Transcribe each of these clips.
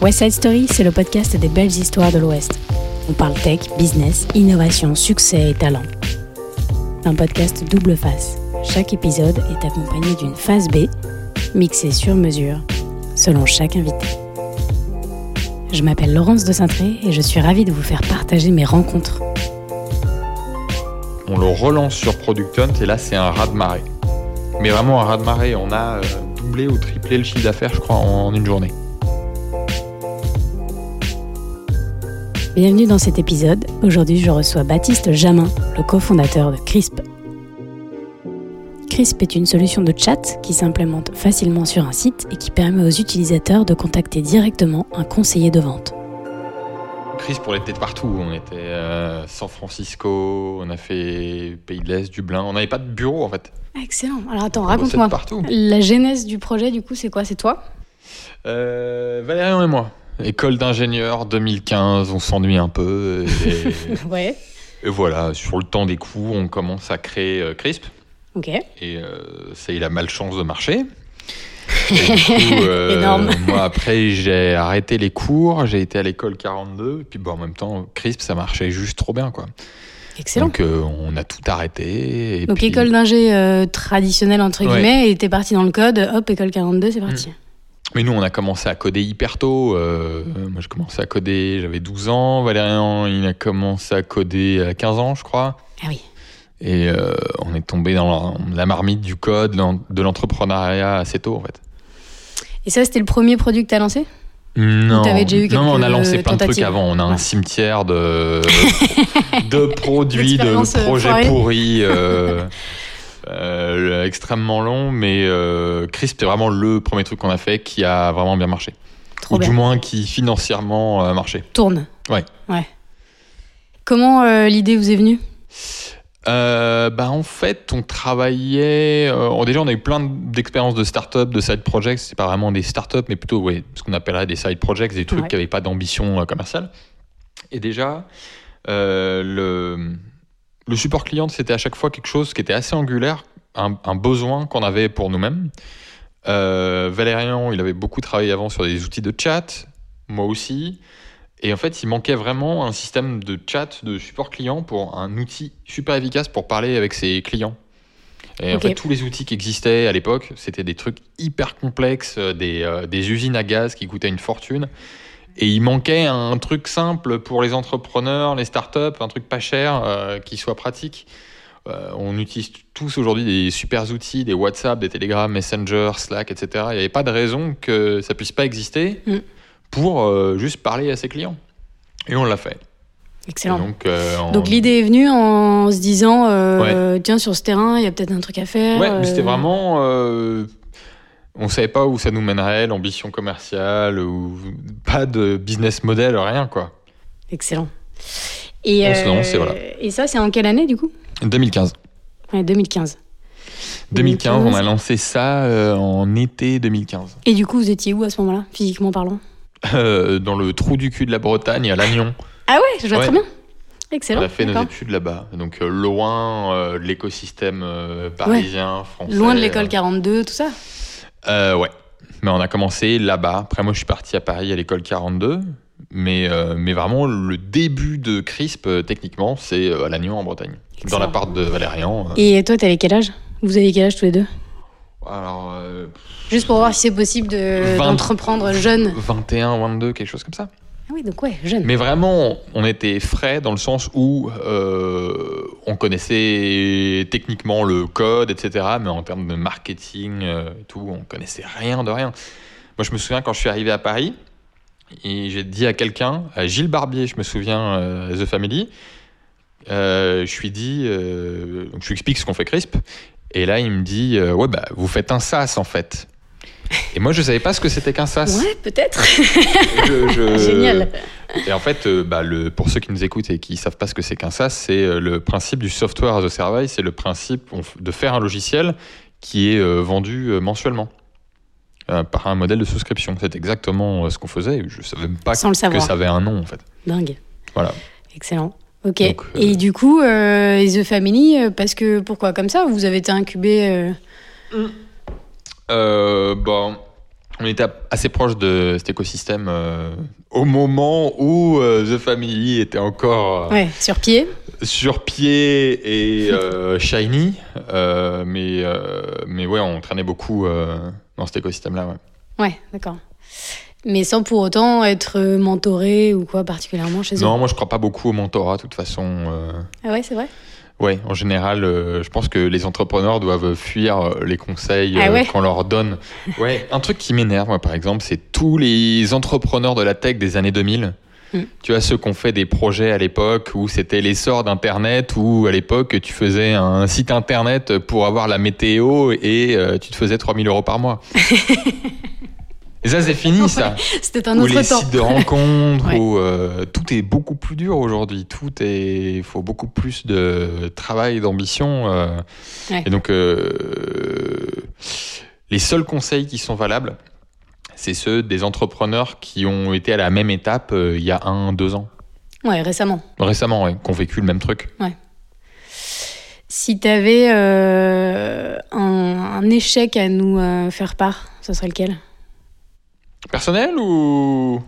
West Side Story, c'est le podcast des belles histoires de l'Ouest. On parle tech, business, innovation, succès et talent. Un podcast double face. Chaque épisode est accompagné d'une phase B, mixée sur mesure, selon chaque invité. Je m'appelle Laurence de Cintré et je suis ravie de vous faire partager mes rencontres. On le relance sur Product Hunt et là c'est un raz de marée. Mais vraiment un raz de marée, on a euh, doublé ou triplé le chiffre d'affaires je crois en une journée. Bienvenue dans cet épisode. Aujourd'hui, je reçois Baptiste Jamin, le cofondateur de CRISP. CRISP est une solution de chat qui s'implémente facilement sur un site et qui permet aux utilisateurs de contacter directement un conseiller de vente. CRISP, on était partout. On était à San Francisco, on a fait Pays de l'Est, Dublin. On n'avait pas de bureau en fait. Excellent. Alors attends, raconte-moi. La genèse du projet, du coup, c'est quoi? C'est toi? Euh, Valérian et moi. École d'ingénieur 2015, on s'ennuie un peu. Et, ouais. Et voilà, sur le temps des cours, on commence à créer euh, CRISP. Ok. Et euh, ça, il a malchance de marcher. Coup, euh, Énorme. moi, après, j'ai arrêté les cours, j'ai été à l'école 42, et puis bon, en même temps, CRISP, ça marchait juste trop bien, quoi. Excellent. Donc, euh, on a tout arrêté. Et Donc, puis- école d'ingé euh, traditionnelle, entre Ouais. guillemets, et t'es parti dans le code, hop, école 42, c'est parti. Mais nous, on a commencé à coder hyper tôt. Euh, moi, je commençais à coder, j'avais 12 ans. Valérian, il a commencé à coder à 15 ans, je crois. Ah oui. Et euh, on est tombé dans la, marmite du code, de l'entrepreneuriat assez tôt, en fait. Et ça, c'était le premier produit que t'as lancé Non, t'avais déjà eu non, non, on a quelques lancé plein de trucs avant. On a un cimetière de, de produits, de euh, projets pourris, euh, euh, extrêmement longs. Mais euh, Crisp, c'est vraiment le premier truc qu'on a fait qui a vraiment bien marché. Trop Ou bien. du moins qui financièrement a marché. Tourne. Ouais. Ouais. Comment euh, l'idée vous est venue? Euh, bah en fait, on travaillait. euh, déjà, on a eu plein d'expériences de start-up, de side projects. C'est pas vraiment des start-up, mais plutôt ouais, ce qu'on appellerait des side projects, des trucs Ouais. qui n'avaient pas d'ambition euh, commerciale. Et déjà, euh, le, le support client, c'était à chaque fois quelque chose qui était assez angulaire, un, un besoin qu'on avait pour nous-mêmes. Valérian, il avait beaucoup travaillé avant sur des outils de chat, moi aussi. Et en fait, il manquait vraiment un système de chat, de support client pour un outil super efficace pour parler avec ses clients. Et en fait, tous les outils qui existaient à l'époque, c'était des trucs hyper complexes, euh, des, euh, des usines à gaz qui coûtaient une fortune. Et il manquait un truc simple pour les entrepreneurs, les startups, un truc pas cher, euh, qui soit pratique. Euh, on utilise tous aujourd'hui des super outils, des WhatsApp, des Telegram, Messenger, Slack, etc. Il n'y avait pas de raison que ça puisse pas exister Mm. Pour euh, juste parler à ses clients. Et on l'a fait. Excellent. Et donc, euh, en- Donc l'idée est venue en se disant, euh, tiens, sur ce terrain, il y a peut-être un truc à faire. Ouais, mais c'était vraiment. on savait pas où ça nous mènerait, l'ambition commerciale, ou pas de business model, rien quoi. Excellent. Et, On voilà. ça, c'est en quelle année du coup? 2015. Ouais, 2015. 2015, on a lancé ça euh, en été 2015. Et du coup, vous étiez où à ce moment-là, physiquement parlant? Euh, dans le trou du cul de la Bretagne, à Lannion. Ah ouais, je vois Ouais. très bien. On Excellent. a fait nos études là-bas. Donc euh, loin euh, de l'écosystème parisien, français. Loin de l'école euh, 42, tout ça. Ouais. Mais on a commencé là-bas. Après, moi, je suis parti à Paris à l'école 42. Mais, mais vraiment, le début de CRISP, techniquement, c'est à Lannion, en Bretagne. Dans Excellent. l'appart de Valérian. Et toi, t'avais quel âge? Vous avez quel âge tous les deux? Alors, euh, Juste pour voir si c'est possible de- d'entreprendre jeune. 21, 22, quelque chose comme ça. Ah oui, donc ouais, jeune. Mais vraiment, on était frais dans le sens où euh, on connaissait techniquement le code, etc. Mais en termes de marketing euh, et tout, on connaissait rien de rien. Moi, je me souviens quand je suis arrivé à Paris, et j'ai dit à quelqu'un, à Gilles Barbier, je me souviens, euh, The Family, je lui dis, donc je lui explique ce qu'on fait Crisp, et là il me dit, euh, ouais bah vous faites un SaaS en fait. Et moi je savais pas ce que c'était qu'un SaaS. Ouais, peut-être. Je- Génial. et en fait, euh, bah, le, pour ceux qui nous écoutent et qui ne savent pas ce que c'est qu'un SaaS, c'est euh, le principe du software as a service, c'est le principe de faire un logiciel qui est vendu mensuellement par un modèle de souscription. C'est exactement ce qu'on faisait. Je ne savais même pas Sans le que ça avait un nom en fait. Dingue. Voilà. Excellent. Ok. Donc, euh, Et du coup, euh, The Family, euh, parce que pourquoi comme ça? Vous avez été incubé euh, bon, on était assez proche de cet écosystème au moment où The Family était encore Ouais, sur pied. sur pied et shiny. Mais, mais ouais, on traînait beaucoup dans cet écosystème-là. Ouais. Ouais, d'accord. Mais sans pour autant être mentoré ou quoi particulièrement chez eux. Non, moi je crois pas beaucoup au mentorat, de toute façon. euh, Ah ouais, c'est vrai? Ouais, en général, euh, je pense que les entrepreneurs doivent fuir euh, les conseils Ah euh, qu'on leur donne. Ouais, un truc qui m'énerve, moi, par exemple, c'est tous les entrepreneurs de la tech des années 2000. Mm. Tu vois, ceux qui ont fait des projets à l'époque où c'était l'essor d'Internet, où à l'époque, tu faisais un site Internet pour avoir la météo et euh, tu te faisais 3000 euros par mois. et ça, c'est fini, ça. C'était un Ou autre les temps. sites de rencontres, Ouais. où euh, tout est beaucoup plus dur aujourd'hui. Tout est, il faut beaucoup plus de travail, d'ambition. euh. Ouais. Et donc, euh, les seuls conseils qui sont valables, c'est ceux des entrepreneurs qui ont été à la même étape il y a un, deux ans. Ouais, récemment. Récemment, ouais, qui ont vécu le même truc. Si tu avais un, un échec à nous faire part, ce serait lequel? Personnel ou?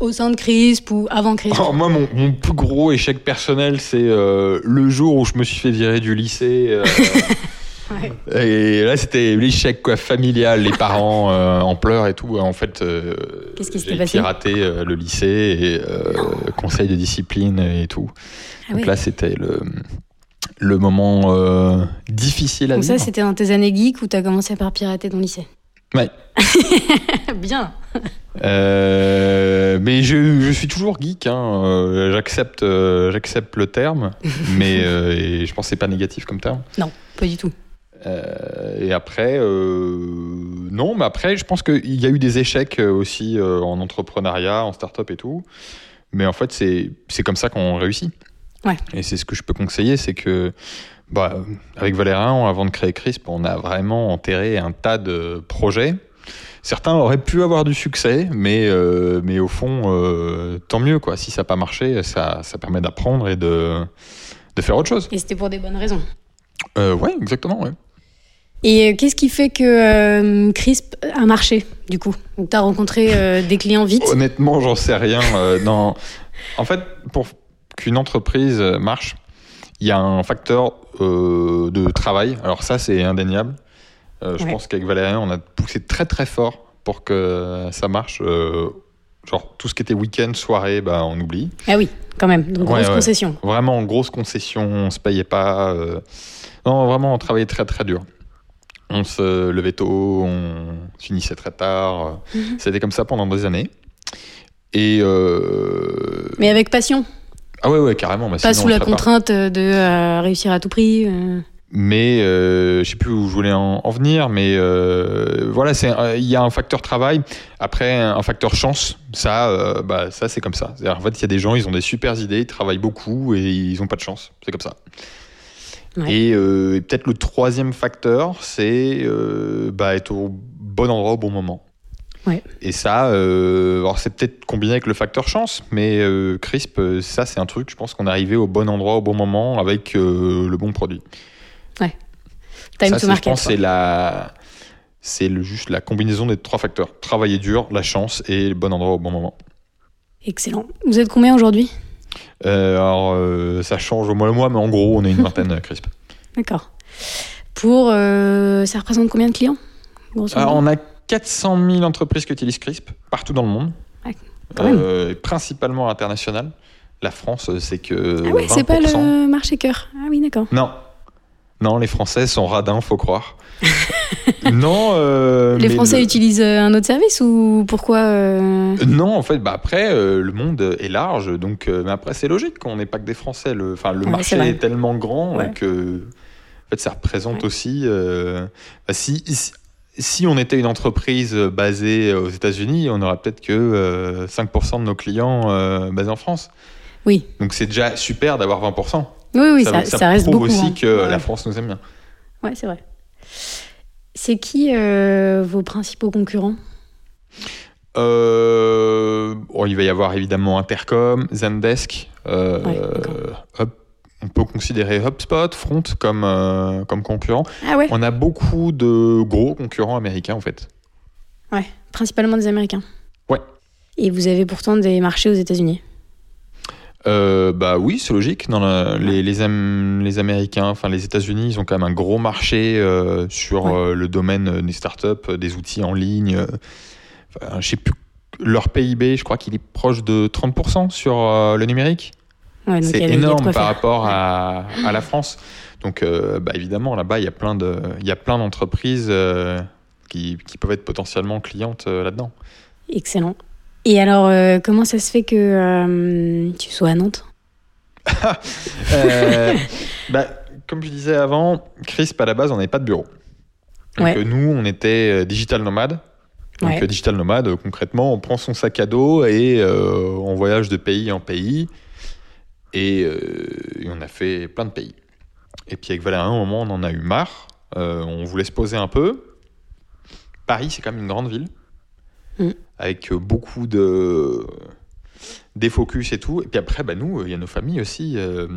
Au sein de Crisp ou avant Crisp Alors, Moi, mon, mon plus gros échec personnel, c'est euh, le jour où je me suis fait virer du lycée. euh, Ouais. Et là, c'était l'échec quoi, familial, les parents euh, en pleurs et tout. En fait, Qu'est-ce qui passé le lycée et conseil de discipline et tout. Ah Donc là, c'était le, le moment difficile à Donc ça, vivre. c'était dans tes années geek où tu as commencé par pirater ton lycée Ouais. Bien. Euh, mais je, je suis toujours geek. Hein. Euh, j'accepte, euh, j'accepte le terme, mais et je pense que c'est pas négatif comme terme. Non, pas du tout. Et après, non, mais après, je pense qu'il y a eu des échecs aussi en entrepreneuriat, en start-up et tout. Mais en fait, c'est c'est comme ça qu'on réussit. Ouais. Et c'est ce que je peux conseiller, c'est que, bah, avec Valérin, avant de créer Crisp, on a vraiment enterré un tas de projets. Certains auraient pu avoir du succès, mais, euh, mais au fond, euh, tant mieux, quoi. Si ça n'a pas marché, ça, ça permet d'apprendre et de, de faire autre chose. Et c'était pour des bonnes raisons. Euh, ouais, exactement, ouais. Et euh, qu'est-ce qui fait que euh, Crisp a marché, du coup? Tu as rencontré euh, des clients vite? Honnêtement, j'en sais rien. euh, dans... En fait, pour qu'une entreprise marche, il y a un facteur euh, de travail. Alors ça, c'est indéniable. Euh, je Ouais. pense qu'avec Valérien, on a poussé très très fort pour que ça marche. Euh, genre tout ce qui était week-end, soirée, bah, on oublie. Ah oui, quand même. Donc, grosse ouais. concession. Vraiment, grosse concession, on se payait pas. Non, vraiment, on travaillait très très dur. On se levait tôt, on finissait très tard. Mhm. C'était comme ça pendant des années. Et Mais avec passion. Ah ouais ouais carrément. bah, Pas sinon, sous la pas. contrainte de euh, réussir à tout prix. euh. Mais euh, je sais plus où je voulais en, en venir, mais euh, voilà, il y a un facteur travail. Après, un facteur chance. Ça, bah ça c'est comme ça. En fait, il y a des gens, ils ont des super idées, ils travaillent beaucoup et ils ont pas de chance. C'est comme ça. Ouais. Et, et peut-être le troisième facteur, c'est bah, être au bon endroit au bon moment. Ouais. Et ça, euh, alors c'est peut-être combiné avec le facteur chance, mais euh, Crisp, euh, ça c'est un truc, je pense qu'on est arrivé au bon endroit au bon moment avec euh, le bon produit. Time ça, to c'est- je market. pense, c'est la, c'est le, juste la combinaison des trois facteurs travailler dur, la chance et le bon endroit au bon moment. Excellent. Vous êtes combien aujourd'hui? Alors ça change au mois le mois, mais en gros on est une vingtaine Crisp. D'accord. Pour. ça représente combien de clients Alors, modo? on a 400 000 entreprises qui utilisent Crisp partout dans le monde, Ouais. Euh, principalement international. La France, c'est que Ah ouais, 20%. c'est pas le marché cœur. Ah oui, d'accord. Non, non, les Français sont radins, faut croire. non, euh, Les Français le- utilisent euh, un autre service ou pourquoi euh, Non, en fait, bah après, euh, le monde est large, donc mais après c'est logique qu'on n'est pas que des Français. Le, enfin, le Ouais, c'est marché est tellement grand Ouais. que, en fait, ça représente Ouais. aussi. bah, si, si si on était une entreprise basée aux États-Unis, on aurait peut-être que euh, 5% de nos clients euh, basés en France. Oui. Donc c'est déjà super d'avoir 20%. Oui, oui, ça, ça ça reste prouve beaucoup. aussi hein. que Ouais. la France nous aime bien. Ouais, c'est vrai. C'est qui euh, vos principaux concurrents? Euh, bon, il va y avoir évidemment Intercom, Zendesk, euh, Ouais, on peut considérer HubSpot, Front comme, euh, comme concurrent. Ah ouais On a beaucoup de gros concurrents américains en fait. Ouais, principalement des Américains. Ouais. Et vous avez pourtant des marchés aux États-Unis. Euh, bah oui, c'est logique. Dans la- les, les, Am- les Américains, enfin les États-Unis, ils ont quand même un gros marché euh, sur Ouais. euh, le domaine des startups, des outils en ligne. enfin, je sais plus. Leur PIB, je crois qu'il est proche de 30% sur le numérique. Ouais, C'est énorme par faire. rapport à, à la France. Donc, euh, bah, évidemment, là-bas, il y a plein de, il y a plein d'entreprises euh, qui, qui peuvent être potentiellement clientes euh, là-dedans. Excellent. Et alors, euh, comment ça se fait que tu sois à Nantes? Bah, comme je disais avant, Crisp à la base, on n'avait pas de bureau. Donc, Ouais. nous, on était digital nomade. Donc, Ouais. digital nomade, concrètement, on prend son sac à dos et on voyage de pays en pays. Et, euh, et on a fait plein de pays. Et puis avec Valérie, à un moment, on en a eu marre. Euh, on voulait se poser un peu. Paris, c'est quand même une grande ville. Mm. Avec euh, beaucoup de défocus et tout. Et puis après, bah, nous, il y a nos familles aussi. Euh,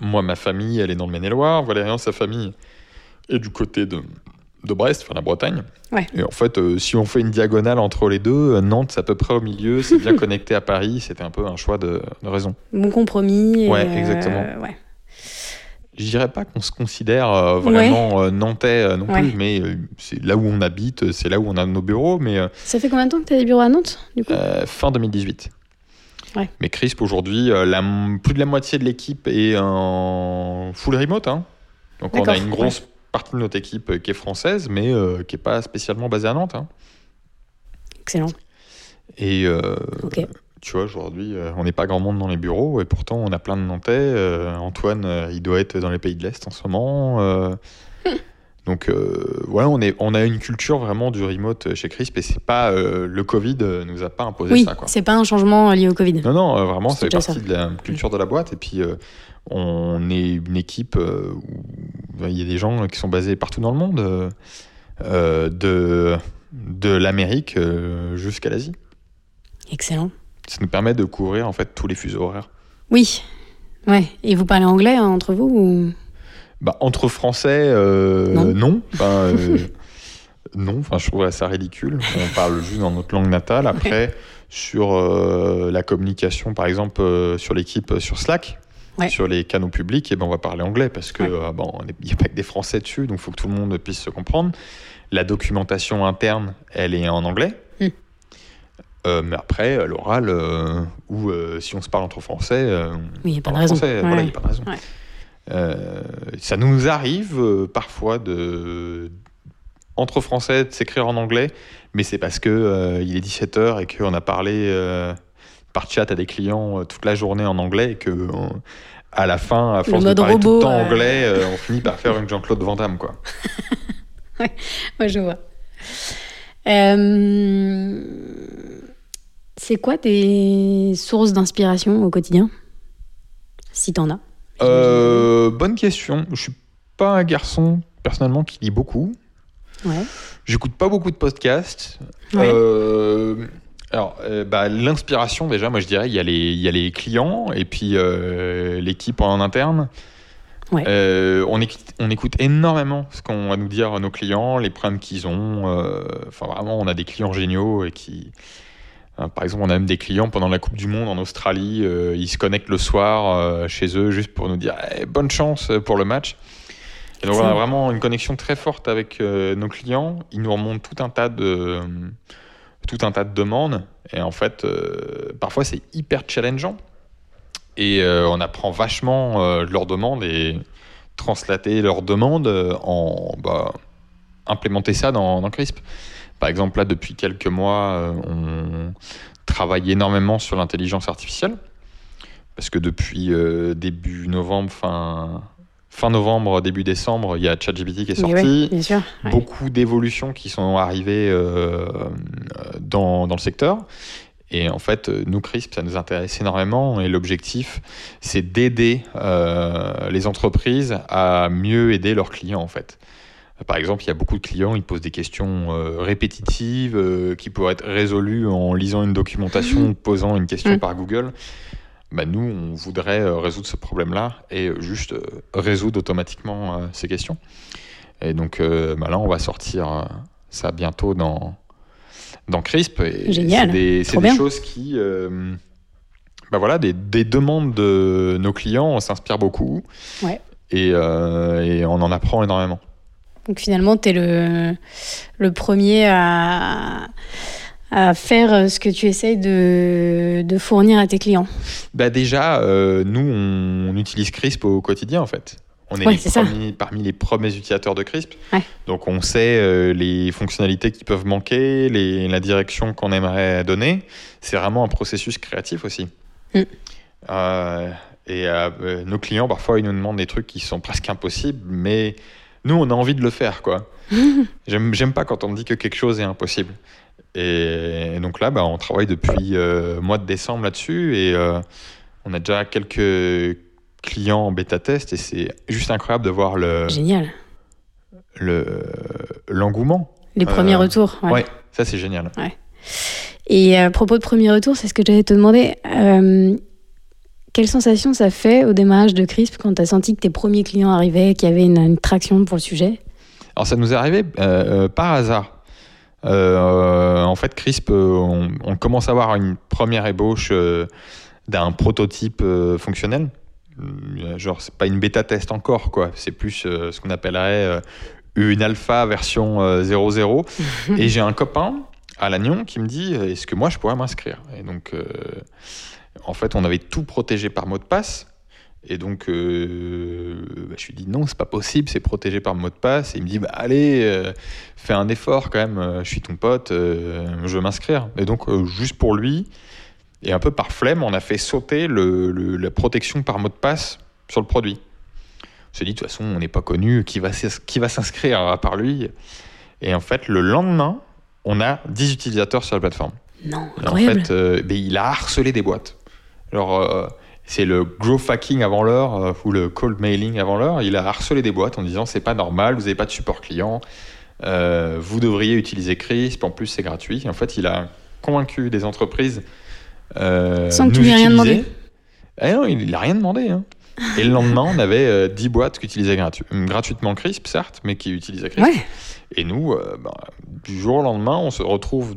moi, ma famille, elle est dans le Maine-et-Loire. Valérian, sa famille est du côté de, de Brest, enfin la Bretagne. Ouais. Et en fait, euh, si on fait une diagonale entre les deux, euh, Nantes, c'est à peu près au milieu, c'est bien connecté à Paris. C'était un peu un choix de, de raison. Bon compromis. Ouais, euh, exactement. ouais. Je dirais pas qu'on se considère euh, vraiment euh, nantais euh, non Ouais. plus, mais euh, c'est là où on habite, c'est là où on a nos bureaux. Mais euh, Ça fait combien de temps que tu as des bureaux à Nantes, du coup? euh, fin 2018. Ouais. Mais Crisp, aujourd'hui, euh, plus de la moitié de l'équipe est en full remote. hein. Donc on a une grosse partie de notre équipe euh, qui est française, mais euh, qui n'est pas spécialement basée à Nantes. hein. Excellent. Et euh, tu vois, aujourd'hui, on n'est pas grand monde dans les bureaux, et pourtant on a plein de Nantais. Antoine, il doit être dans les pays de l'Est en ce moment. donc, euh, voilà, on, est, on a une culture vraiment du remote chez Crisp, et c'est pas euh, le Covid nous a pas imposé Oui, ça. C'est pas un changement lié au Covid. Non, non, euh, vraiment, C'est partie ça. de la culture de la boîte. Et puis, on est une équipe euh, où bah, il y a des gens qui sont basés partout dans le monde, euh, euh, de, de l'Amérique jusqu'à l'Asie. Excellent. Ça nous permet de couvrir en fait tous les fuseaux horaires. Oui. Ouais. Et vous parlez anglais hein, entre vous ou... Bah, entre Français, euh, Non. non. Enfin, euh, non, enfin, je trouve ça ridicule. On parle juste dans notre langue natale. Après, sur la communication, par exemple, sur l'équipe sur Slack, Ouais. sur les canaux publics, eh ben, on va parler anglais parce que Ouais. euh, bon, il n'y a pas que des Français dessus, donc il faut que tout le monde puisse se comprendre. La documentation interne, elle est en anglais. Mm. Euh, mais après, à l'oral, euh, ou euh, si on se parle entre Français, euh, Oui, il n'y a pas de raison. français, Ouais. voilà, il n'y a pas de raison. Euh, ça nous arrive euh, parfois de entre Français de s'écrire en anglais, mais c'est parce que euh, il est 17h et qu'on a parlé euh, par chat à des clients euh, toute la journée en anglais et que euh, à la fin, à force de parler tout robot, le temps euh. anglais, euh, on finit par faire une Jean-Claude Van Damme, quoi. Ouais, je vois. Euh, C'est quoi tes sources d'inspiration au quotidien Si t'en as? Bonne question. Je suis pas un garçon personnellement qui lit beaucoup. Ouais. J'écoute pas beaucoup de podcasts. Ouais. Alors, euh, bah, l'inspiration, déjà, moi je dirais, il y, a les- il y a les clients et puis euh, l'équipe en interne. Ouais. Euh, on, écoute, on écoute énormément ce qu'ont à nous dire nos clients, les problèmes qu'ils ont. Enfin, vraiment, on a des clients géniaux et qui. hein, par exemple, on a même des clients pendant la Coupe du Monde en Australie. ils se connectent le soir chez eux juste pour nous dire Eh, bonne chance pour le match. Et donc, on a vraiment une connexion très forte avec nos clients. Ils nous remontent tout un tas de, tout un tas de demandes. Et en fait, euh, parfois, c'est hyper challengeant. Et euh, on apprend vachement euh, leurs demandes et translater leurs demandes en bah, implémenter ça dans, dans Crisp. Par exemple, là, depuis quelques mois, on travaille énormément sur l'intelligence artificielle. Parce que depuis début novembre, fin, fin novembre, début décembre, il y a ChatGPT qui est sorti sûr. ouais. beaucoup d'évolutions qui sont arrivées euh, dans, dans le secteur. Et en fait, nous, CRISP, ça nous intéresse énormément. Et l'objectif, c'est d'aider euh, les entreprises à mieux aider leurs clients, en fait. Par exemple, il y a beaucoup de clients, ils posent des questions euh, répétitives euh, qui pourraient être résolues en lisant une documentation ou posant une question Mhm. par Google. Bah, nous, on voudrait euh, résoudre ce problème-là et euh, juste euh, résoudre automatiquement ces questions. Et donc bah, là, on va sortir ça bientôt dans, dans Crisp. Et Génial. C'est des, c'est choses qui. euh, bah voilà, des, des demandes de nos clients, on s'inspire beaucoup. Ouais. Et, euh, et on en apprend énormément. Donc finalement, tu es le, le premier à, à faire ce que tu essayes de, de fournir à tes clients. Bah déjà, euh, nous, on, on utilise Crisp au quotidien, en fait. On est, Ouais, les premiers- parmi les premiers utilisateurs de Crisp. Ouais. Donc, on sait euh, les fonctionnalités qui peuvent manquer, les, la direction qu'on aimerait donner. C'est vraiment un processus créatif aussi. Mm. Euh, et euh, euh, nos clients, parfois, ils nous demandent des trucs qui sont presque impossibles, mais nous, on a envie de le faire, quoi. J'aime pas quand on me dit que quelque chose est impossible. Et, donc là, bah, on travaille depuis euh, mois de décembre là-dessus et euh, on a déjà quelques clients en bêta test et c'est juste incroyable de voir le Génial. le- l'engouement. Les premiers Euh, retours. ouais. Ouais, ça c'est génial. Et à propos de premiers retours, c'est ce que j'allais te demander. Euh, quelle sensation ça fait au démarrage de Crisp quand tu as senti que tes premiers clients arrivaient, qu'il y avait une, une traction pour le sujet? Alors ça nous est arrivé euh, euh, par hasard. Euh, en fait, Crisp, euh, on, on commence à avoir une première ébauche euh, d'un prototype fonctionnel. Genre, c'est pas une bêta test encore, quoi. C'est plus ce qu'on appellerait une alpha version euh, 0.0. Et j'ai un copain à Lannion qui me dit est-ce que moi je pourrais m'inscrire? Et donc, euh, en fait, on avait tout protégé par mot de passe. Et donc, euh, bah, je lui dis non, c'est pas possible, c'est protégé par mot de passe. Et il me dit bah, allez, euh, fais un effort quand même, euh, je suis ton pote, euh, je veux m'inscrire. Et donc, juste pour lui, et un peu par flemme, on a fait sauter le- le- la protection par mot de passe sur le produit. On s'est dit de toute façon, on n'est pas connu, qui va, s'ins- qui va s'inscrire à part lui? Et en fait, le lendemain, on a 10 utilisateurs sur la plateforme. Non, Et incroyable. En fait, il a harcelé des boîtes. Alors, c'est le growth hacking avant l'heure euh, ou le cold mailing avant l'heure. Il a harcelé des boîtes en disant c'est pas normal, vous n'avez pas de support client, euh, vous devriez utiliser Crisp, en plus c'est gratuit. Et en fait, il a convaincu des entreprises. euh, Sans que tu nous lui rien demandé. Eh non, il n'a rien demandé. hein. Et le lendemain, on avait euh, 10 boîtes qui utilisaient gratu- gratuitement Crisp, certes, mais qui utilisaient Crisp. Ouais, Et nous, euh, ben, du jour au lendemain, on se retrouve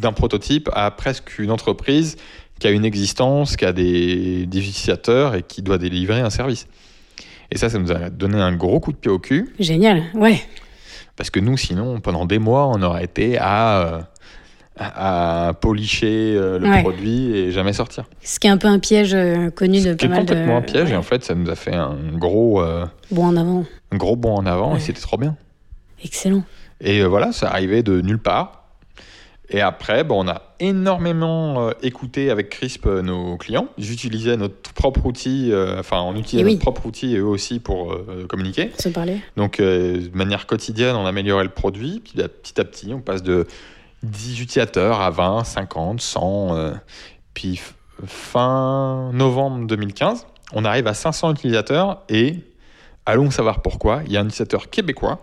d'un prototype à presque une entreprise qui a une existence, qui a des, des utilisateurs et qui doit délivrer un service. Et ça, ça nous a donné un gros coup de pied au cul, génial. Ouais, parce que nous, sinon, pendant des mois, on aurait été à, euh, à, policher euh, le Ouais. produit et jamais sortir. ce qui est un peu un piège euh, connu de Ce qui pas mal de. complètement un piège, et en fait, ça nous a fait un gros, euh, Bon, en avant. un gros bond en avant, Ouais. et c'était trop bien. Excellent. Et voilà, ça arrivait de nulle part. Et après, bon, on a énormément euh, écouté avec Crisp euh, nos clients. Ils utilisaient notre propre outil, euh, enfin, on utilisait oui. notre propre outil et eux aussi pour communiquer. Se parler. Donc, de manière quotidienne, on améliorait le produit. Puis là, petit à petit, on passe de 10 utilisateurs à 20, 50, 100. euh, puis fin novembre 2015, on arrive à 500 utilisateurs et allons savoir pourquoi. Il y a un utilisateur québécois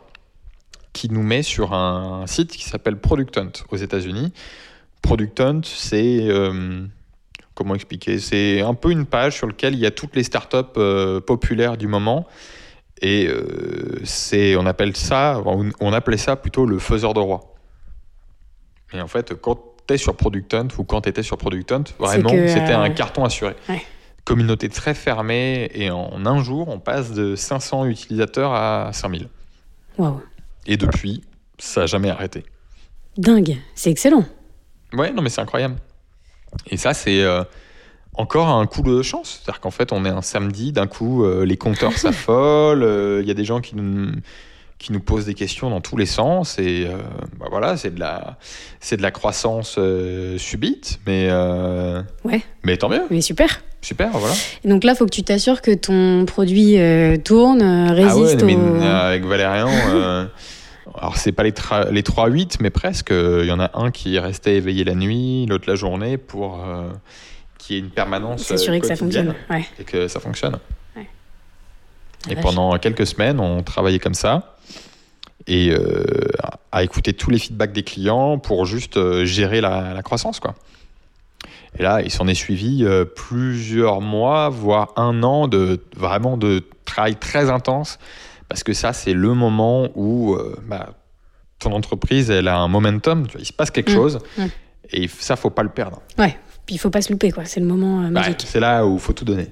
qui nous met sur un site qui s'appelle Product Hunt aux États-Unis. Product Hunt, c'est euh, comment expliquer C'est un peu une page sur laquelle il y a toutes les startups euh, populaires du moment. Et euh, c'est, on appelle ça, on, on appelait ça plutôt le faiseur de roi. Et en fait, quand tu es sur Product Hunt ou quand tu étais sur Product Hunt, vraiment, c'était un carton assuré. Ouais. Communauté très fermée et en un jour, on passe de 500 utilisateurs à 5000. Waouh. Et depuis, ça n'a jamais arrêté. Dingue. C'est excellent. Ouais, non, mais c'est incroyable. Et ça, c'est euh, encore un coup de chance. C'est-à-dire qu'en fait, on est un samedi, d'un coup, euh, les compteurs s'affolent, euh, il y a des gens qui nous, qui nous posent des questions dans tous les sens. Et bah voilà, c'est de la, c'est de la croissance subite, mais, Ouais. mais tant mieux. Mais super. Super, voilà. Et donc là, il faut que tu t'assures que ton produit tourne, euh, Ah ouais, résiste mais avec Valérian, alors c'est pas les, les 3-8, mais presque. Il y en a un qui est resté éveillé la nuit, l'autre la journée pour euh, qu'il y ait une permanence S'assurer euh, que ça quotidienne fonctionne. Ouais. et que ça fonctionne. Ouais. Et pendant quelques semaines, on travaillait comme ça et euh, à écouter tous les feedbacks des clients pour juste euh, gérer la, la croissance. Quoi. Et là, il s'en est suivi euh, plusieurs mois, voire un an de vraiment de travail très intense, parce que ça, c'est le moment où euh, bah, ton entreprise, elle a un momentum, tu vois, il se passe quelque Mm. chose, Mm. et ça, faut pas le perdre. Ouais, puis il faut pas se louper, quoi. C'est le moment euh, Bah, magique. c'est là où il faut tout donner.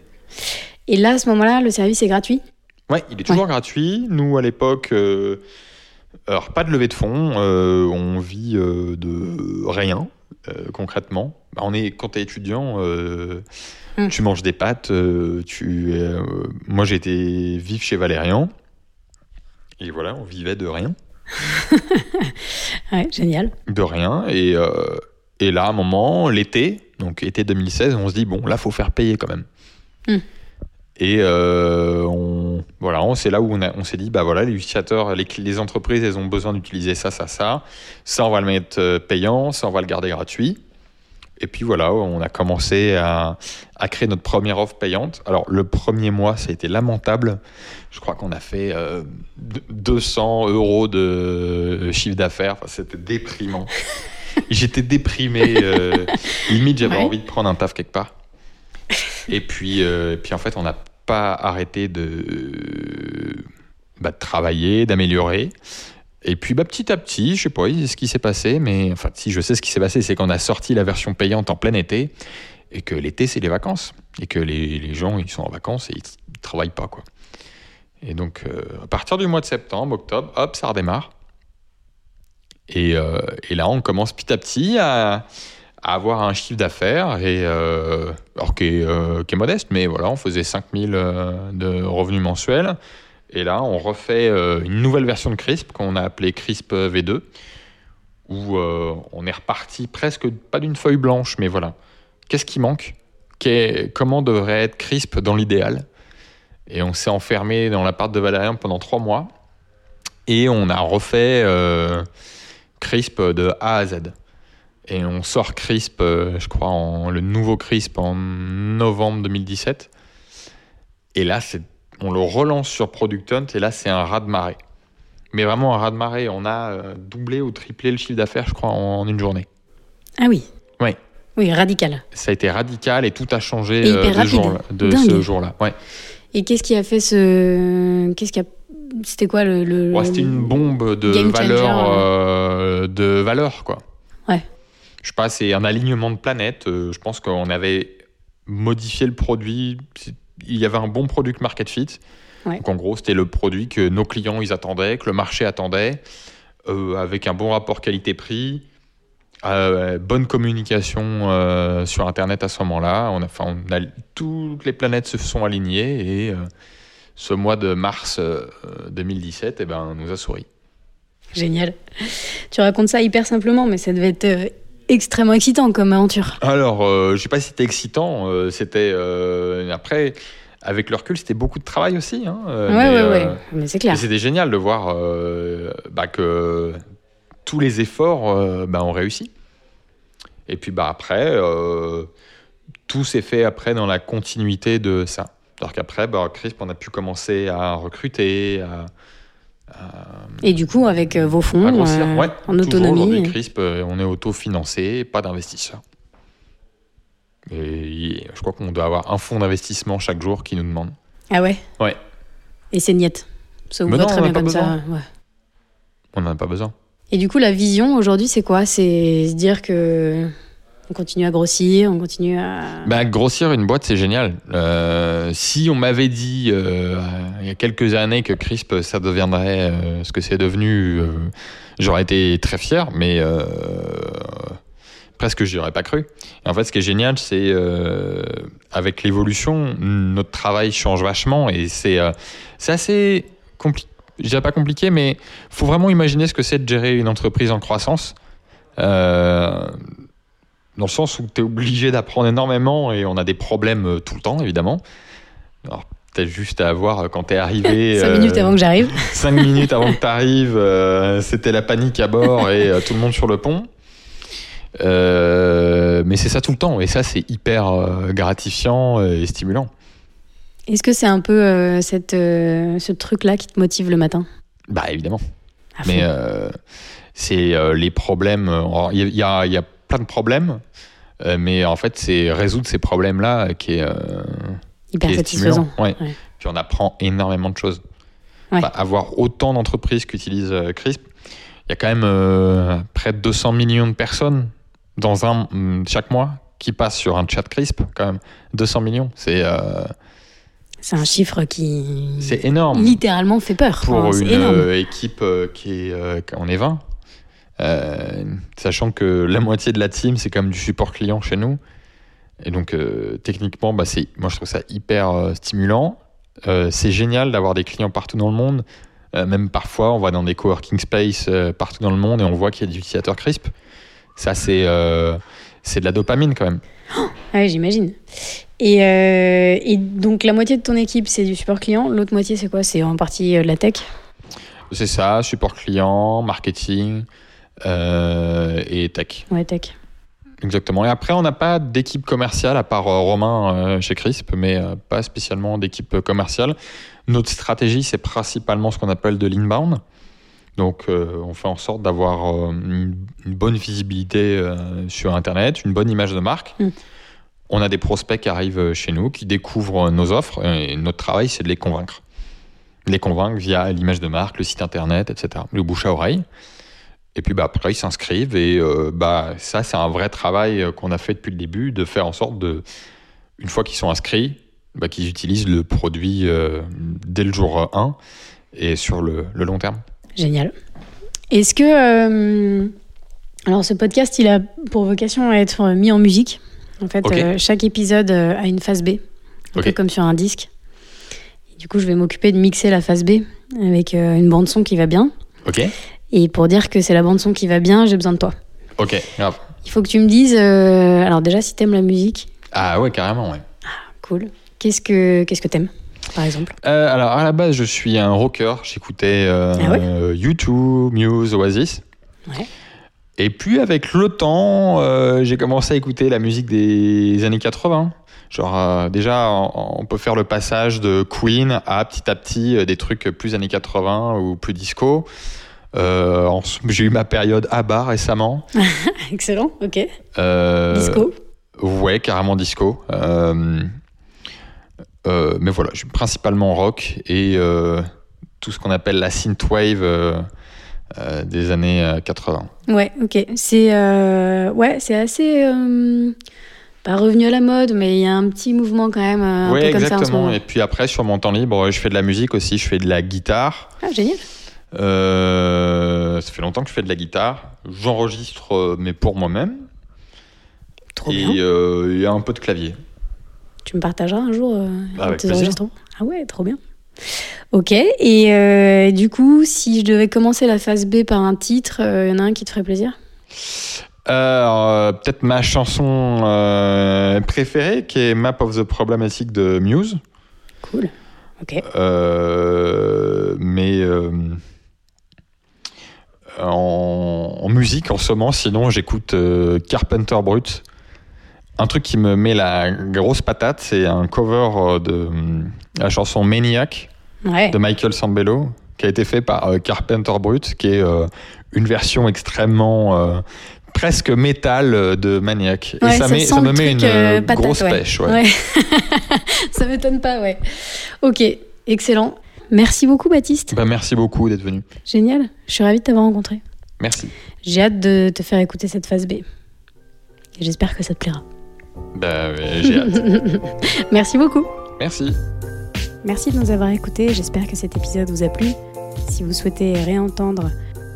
Et là, à ce moment-là, le service est gratuit? Ouais, il est toujours gratuit. Nous, à l'époque, euh, alors pas de levée de fonds, on vit de rien concrètement. Bah, on est quand t'es étudiant, euh, Mm. tu manges des pâtes. tu, moi, j'étais vivre chez Valérian et voilà, on vivait de rien, Ouais, génial. de rien. Et, euh, et là, à un moment, l'été, donc été 2016, on se dit bon, là, faut faire payer quand même. Mm. Et euh, on, voilà, on- c'est là où on, a- on s'est dit, bah voilà, les utilisateurs, les, les entreprises, elles ont besoin d'utiliser ça, ça, ça. Ça, on va le mettre euh, payant, ça, on va le garder gratuit. Et puis voilà, on a commencé à, à créer notre première offre payante. Alors, le premier mois, ça a été lamentable. Je crois qu'on a fait euh, deux- 200 euros de chiffre d'affaires. Enfin, c'était déprimant. J'étais déprimé. euh, limite, j'avais Ouais. envie de prendre un taf quelque part. Et puis, euh, et puis en fait, on n'a pas arrêté de, bah, de travailler, d'améliorer. Et puis bah, petit à petit, je sais pas ce qui s'est passé, mais enfin si je sais ce qui s'est passé, c'est qu'on a sorti la version payante en plein été, et que l'été c'est les vacances, et que les, gens ils sont en vacances et ils, ils travaillent pas quoi. Et donc euh, à partir du mois de septembre, octobre, hop, ça redémarre. Et, euh, là, on commence petit à petit à, avoir un chiffre d'affaires, euh, alors qui est, qui est modeste, mais voilà, on faisait 5000 euh, de revenus mensuels. Et là, on refait euh, une nouvelle version de Crisp qu'on a appelée Crisp V2, où euh, on est reparti presque pas d'une feuille blanche, mais voilà. Qu'est-ce qui manque? Comment devrait être Crisp dans l'idéal? Et on s'est enfermé dans l'appart de Valérien pendant trois mois, et on a refait euh, Crisp de A à Z. Et on sort Crisp, euh, je crois, le nouveau Crisp en novembre 2017. Et là, c'est on le relance sur Product Hunt et là c'est un raz de marée. Mais vraiment un raz de marée, on a euh, doublé ou triplé le chiffre d'affaires, je crois, en, une journée. Ah oui. Ouais. Oui, radical. Ça a été radical et tout a changé euh, de, jour, de ce jour-là. Ouais. Et qu'est-ce qui a fait ce. Qu'est-ce qui a. C'était quoi le. le- Ouais, C'était une bombe de valeur, euh, de valeur, quoi. Ouais. Je sais pas, c'est un alignement de planètes. Euh, je pense qu'on avait modifié le produit. Il y avait un bon product market fit. Ouais. Donc en gros, c'était le produit que nos clients ils attendaient, que le marché attendait, euh, avec un bon rapport qualité-prix, euh, bonne communication euh, sur Internet à ce moment-là. On a, enfin, on a, toutes les planètes se sont alignées et ce mois de mars euh, 2017 eh ben, nous a souri. Génial. Tu racontes ça hyper simplement, mais ça devait être extrêmement excitant comme aventure. Alors, euh, je sais pas si c'était excitant. euh, c'était euh, après, avec le recul, c'était beaucoup de travail aussi. hein, ouais, mais, ouais, ouais. Mais c'est clair. c'était génial de voir bah, que tous les efforts bah, ont réussi. Et puis bah, après, tout s'est fait après dans la continuité de ça. Alors qu'après, bah, Crisp, on a pu commencer à recruter, à, Et du coup, avec euh, vos fonds, grossir. euh, Ouais, en toujours Aujourd'hui, autonomie. Crisp, euh, on est autofinancé, pas d'investisseurs. Et je crois qu'on doit avoir un fonds d'investissement chaque jour qui nous demande. Ah ouais? Ouais. Et c'est niette. Ça vous va très bien comme ça. besoin. ouais. On n'en a pas besoin. Et du coup, la vision aujourd'hui, c'est quoi? C'est se dire que on continue à grossir, on continue à. Bah, grossir une boîte, c'est génial. Euh, si on m'avait dit euh, il y a quelques années que Crisp, ça deviendrait euh, ce que c'est devenu, j'aurais été très fier, mais presque je n'y aurais pas cru. En fait, ce qui est génial, c'est avec l'évolution, notre travail change vachement et c'est assez compliqué. Je dirais pas compliqué, mais faut vraiment imaginer ce que c'est de gérer une entreprise en croissance. Dans le sens où tu es obligé d'apprendre énormément et on a des problèmes euh, tout le temps, évidemment. Alors, peut-être juste à voir euh, quand tu es arrivé. Cinq euh, minutes avant que j'arrive. cinq minutes avant que tu arrives, c'était la panique à bord et euh, tout le monde sur le pont. Euh, mais c'est ça tout le temps et ça, c'est hyper euh, gratifiant euh, et stimulant. Est-ce que c'est un peu euh, cette, euh, ce truc-là qui te motive le matin? Bah, évidemment. À. Mais euh, c'est euh, les problèmes. Il y, y y a plein de problèmes. Euh, mais en fait, c'est résoudre ces problèmes-là qui est, euh, Hyper qui est satisfaisant. stimulant. Ouais. Ouais. Puis on apprend énormément de choses. Ouais. Enfin, avoir autant d'entreprises qui utilisent euh, CRISP, il y a quand même euh, près de 200 millions de personnes dans un mm, chaque mois qui passent sur un chat CRISP. Quand même, 200 millions, c'est euh, C'est un chiffre qui c'est énorme. littéralement fait peur. pour c'est une énorme. euh, équipe euh, qui est euh, on est 20 Euh, sachant que la moitié de la team c'est quand même du support client chez nous. Et donc euh, techniquement bah, c'est moi je trouve ça hyper euh, stimulant. C'est génial d'avoir des clients partout dans le monde. Même parfois on va dans des coworking space partout dans le monde et on voit qu'il y a des utilisateurs crisp. Ça c'est c'est de la dopamine quand même. Ah Ouais, j'imagine. Et, et donc la moitié de ton équipe c'est du support client, l'autre moitié c'est quoi? C'est en partie de la tech? c'est ça support client marketing euh, et tech Ouais, tech. Exactement. Et après, on n'a pas d'équipe commerciale, à part euh, Romain euh, chez CRISP, mais pas spécialement d'équipe commerciale. Notre stratégie, c'est principalement ce qu'on appelle de l'inbound. Donc, euh, on fait en sorte d'avoir euh, une, une bonne visibilité euh, sur Internet, une bonne image de marque. Mm. On a des prospects qui arrivent chez nous, qui découvrent nos offres, et notre travail, c'est de les convaincre. Les convaincre via l'image de marque, le site Internet, etc. Le bouche à oreille. Et puis bah, après, ils s'inscrivent et euh, bah, ça, c'est un vrai travail euh, qu'on a fait depuis le début, de faire en sorte de, une fois qu'ils sont inscrits, bah, qu'ils utilisent le produit euh, dès le jour 1 et sur le, le long terme. Génial. Est-ce que euh, alors ce podcast il a pour vocation à être mis en musique. En fait, chaque épisode a une phase B, un peu comme sur un disque. Et du coup, je vais m'occuper de mixer la phase B avec une bande son qui va bien. Ok Et pour dire que c'est la bande son qui va bien, j'ai besoin de toi. Ok, grave. Il faut que tu me dises. euh, alors déjà, si t'aimes la musique, Ah ouais, carrément, ouais. cool. Qu'est-ce que qu'est-ce que t'aimes, par exemple? Euh, alors, à la base, je suis un rocker. J'écoutais euh, Ah ouais? U2, Muse, Oasis. Ouais. Et puis, avec le temps, euh, j'ai commencé à écouter la musique des années 80. Genre, euh, déjà, on, on peut faire le passage de Queen à petit à petit euh, des trucs plus années 80 ou plus disco. Euh, j'ai eu ma période ABBA récemment. Excellent. Ok. Euh, Disco. Ouais, carrément disco. Euh, mais voilà, je suis principalement rock et tout ce qu'on appelle la synthwave des années euh, 80. Ouais. Ok. C'est ouais, c'est assez. pas revenu à la mode, mais il y a un petit mouvement quand même, euh, comme ça en ce exactement. moment. Et puis après, sur mon temps libre, je fais de la musique aussi. Je fais de la guitare. Ah, génial. Euh, ça fait longtemps que je fais de la guitare. J'enregistre, euh, mais pour moi-même. Trop Et bien. euh, a un peu de clavier. Tu me partageras un jour euh, Avec tes plaisir. enregistrements? Ah ouais, trop bien. Ok. Et euh, du coup, si je devais commencer la phase B par un titre, il y en a un qui te ferait plaisir? Euh, Peut-être ma chanson euh, préférée, qui est Map of the Problematic de Muse. Cool. Ok. Euh, mais euh, en, en musique, en ce moment, sinon, j'écoute euh, Carpenter Brut. Un truc qui me met la grosse patate, c'est un cover euh, de la chanson Maniac Ouais. de Michael Sambello, qui a été fait par euh, Carpenter Brut, qui est euh, une version extrêmement presque métal de Maniac. Ouais, Et ça, ça met- sent ça me met une patate, grosse ouais. pêche. ça m'étonne pas, ouais. Ok, excellent. Merci beaucoup, Baptiste. Bah, merci beaucoup d'être venu. Génial. Je suis ravie de t'avoir rencontré. Merci. J'ai hâte de te faire écouter cette phase B. J'espère que ça te plaira. Bah, j'ai hâte. Merci beaucoup. Merci. Merci de nous avoir écoutés. J'espère que cet épisode vous a plu. Si vous souhaitez réentendre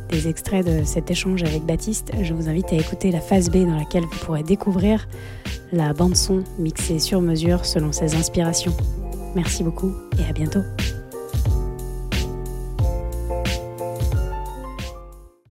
des extraits de cet échange avec Baptiste, je vous invite à écouter la phase B dans laquelle vous pourrez découvrir la bande-son mixée sur mesure selon ses inspirations. Merci beaucoup et à bientôt.